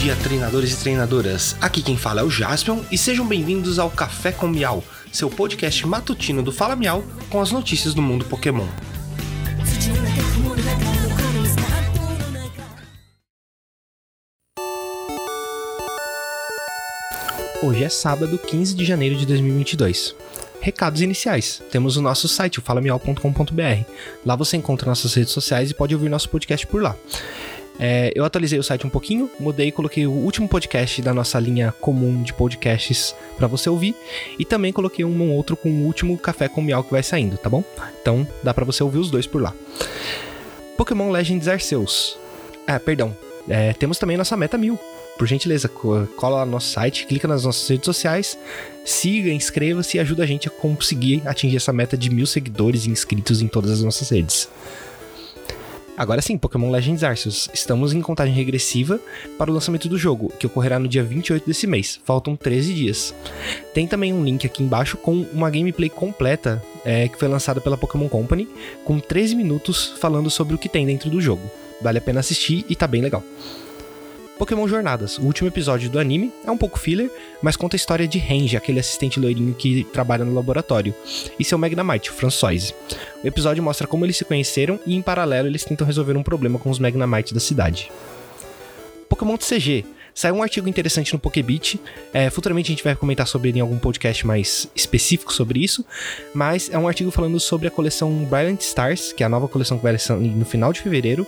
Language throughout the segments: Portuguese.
dia, treinadores e treinadoras. Aqui quem fala é o Jaspion e sejam bem-vindos ao Café com Miau, seu podcast matutino do Fala Miau com as notícias do mundo Pokémon. Hoje é sábado, 15 de janeiro de 2022. Recados iniciais. Temos o nosso site, o falamial.com.br. Lá você encontra nossas redes sociais e pode ouvir nosso podcast por lá. É, eu atualizei o site um pouquinho, mudei e coloquei o último podcast da nossa linha comum de podcasts para você ouvir e também coloquei um ou outro com o último café com miau que vai saindo, tá bom? Então dá para você ouvir os dois por lá. Pokémon Legends Arceus. Ah, perdão. É, temos também nossa meta mil. Por gentileza, cola lá no nosso site, clica nas nossas redes sociais, siga, inscreva-se e ajuda a gente a conseguir atingir essa meta de mil seguidores e inscritos em todas as nossas redes. Agora sim, Pokémon Legends Arceus. Estamos em contagem regressiva para o lançamento do jogo, que ocorrerá no dia 28 desse mês. Faltam 13 dias. Tem também um link aqui embaixo com uma gameplay completa é, que foi lançada pela Pokémon Company, com 13 minutos falando sobre o que tem dentro do jogo. Vale a pena assistir e tá bem legal. Pokémon Jornadas, o último episódio do anime, é um pouco filler, mas conta a história de Range, aquele assistente loirinho que trabalha no laboratório, e seu Magnemite, o Françoise. O episódio mostra como eles se conheceram e, em paralelo, eles tentam resolver um problema com os Magnamites da cidade. Pokémon TCG, Saiu um artigo interessante no Pokebit. É, futuramente a gente vai comentar sobre ele em algum podcast mais específico sobre isso. Mas é um artigo falando sobre a coleção Brilliant Stars, que é a nova coleção que vai sair no final de fevereiro.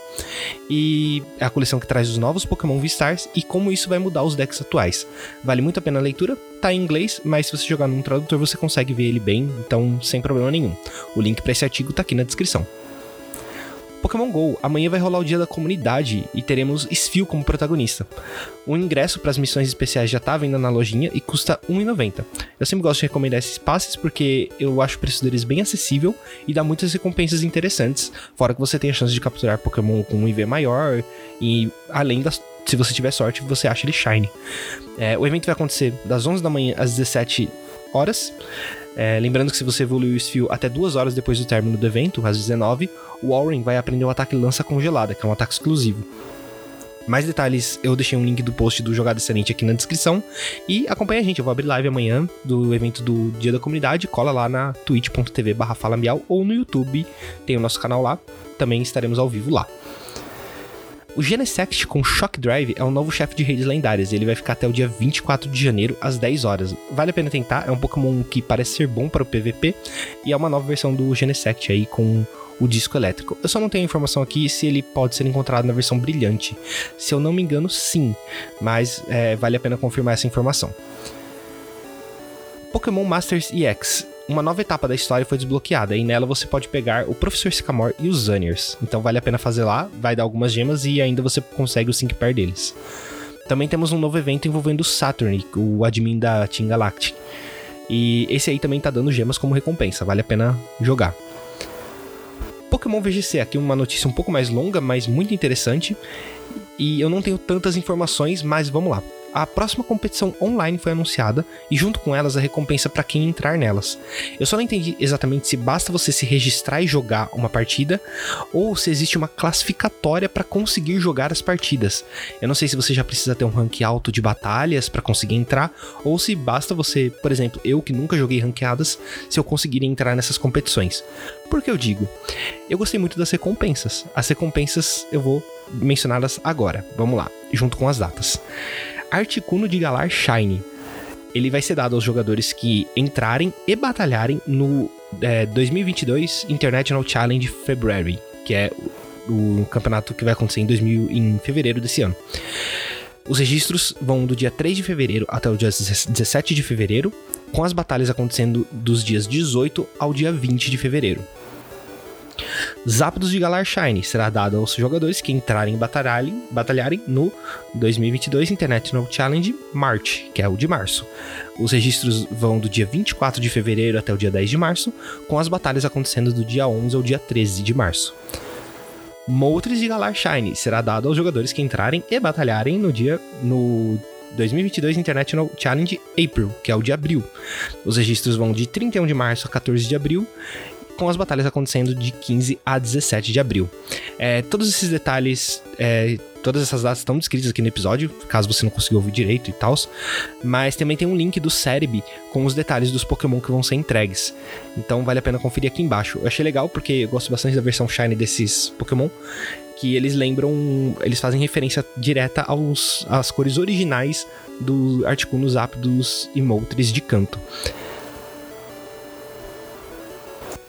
E é a coleção que traz os novos Pokémon V-Stars e como isso vai mudar os decks atuais. Vale muito a pena a leitura, tá em inglês, mas se você jogar num tradutor você consegue ver ele bem, então sem problema nenhum. O link para esse artigo tá aqui na descrição. Pokémon GO, amanhã vai rolar o dia da comunidade e teremos Sfil como protagonista. O ingresso para as missões especiais já tá vendo na lojinha e custa R$1,90. Eu sempre gosto de recomendar esses passes porque eu acho o preço deles bem acessível e dá muitas recompensas interessantes, fora que você tem a chance de capturar Pokémon com um IV maior e além das se você tiver sorte, você acha ele shiny. É, o evento vai acontecer das 11 da manhã às 17 horas. É, lembrando que se você evoluir o Sphere até duas horas depois do término do evento, às 19, o Warren vai aprender o ataque lança congelada, que é um ataque exclusivo. Mais detalhes, eu deixei um link do post do Jogada Excelente aqui na descrição. E acompanha a gente, eu vou abrir live amanhã do evento do Dia da Comunidade. Cola lá na twitch.tv barra ou no YouTube, tem o nosso canal lá. Também estaremos ao vivo lá. O Genesect com Shock Drive é um novo chefe de redes lendárias e ele vai ficar até o dia 24 de janeiro às 10 horas. Vale a pena tentar, é um Pokémon que parece ser bom para o PVP e é uma nova versão do Genesect aí com o disco elétrico. Eu só não tenho informação aqui se ele pode ser encontrado na versão brilhante. Se eu não me engano, sim, mas é, vale a pena confirmar essa informação. Pokémon Masters EX uma nova etapa da história foi desbloqueada e nela você pode pegar o Professor Sycamore e os Zaniers. Então vale a pena fazer lá, vai dar algumas gemas e ainda você consegue o Sync Pair deles. Também temos um novo evento envolvendo o Saturn, o admin da Team Galactic. E esse aí também tá dando gemas como recompensa, vale a pena jogar. Pokémon VGC, aqui uma notícia um pouco mais longa, mas muito interessante. E eu não tenho tantas informações, mas vamos lá a próxima competição online foi anunciada e junto com elas a recompensa para quem entrar nelas. Eu só não entendi exatamente se basta você se registrar e jogar uma partida ou se existe uma classificatória para conseguir jogar as partidas. Eu não sei se você já precisa ter um rank alto de batalhas para conseguir entrar ou se basta você, por exemplo, eu que nunca joguei ranqueadas, se eu conseguir entrar nessas competições. Por que eu digo? Eu gostei muito das recompensas. As recompensas eu vou mencioná-las agora. Vamos lá, junto com as datas. Articuno de Galar Shine. Ele vai ser dado aos jogadores que entrarem e batalharem no é, 2022 International Challenge February, que é o, campeonato que vai acontecer em, 2000, em fevereiro desse ano. Os registros vão do dia 3 de fevereiro até o dia 17 de fevereiro, com as batalhas acontecendo dos dias 18 ao dia 20 de fevereiro. Zapdos de Galar Shine será dado aos jogadores que entrarem e batalharem, no 2022 International Challenge March, que é o de março. Os registros vão do dia 24 de fevereiro até o dia 10 de março, com as batalhas acontecendo do dia 11 ao dia 13 de março. Moltres de Galar Shine será dado aos jogadores que entrarem e batalharem no dia no 2022 International Challenge April, que é o de abril. Os registros vão de 31 de março a 14 de abril com as batalhas acontecendo de 15 a 17 de abril. É, todos esses detalhes, é, todas essas datas estão descritas aqui no episódio, caso você não conseguiu ouvir direito e tal. Mas também tem um link do Cerebi com os detalhes dos Pokémon que vão ser entregues. Então vale a pena conferir aqui embaixo. Eu achei legal porque eu gosto bastante da versão Shine desses Pokémon que eles lembram, eles fazem referência direta aos, às cores originais do Articuno Zapdos e Moltres de canto.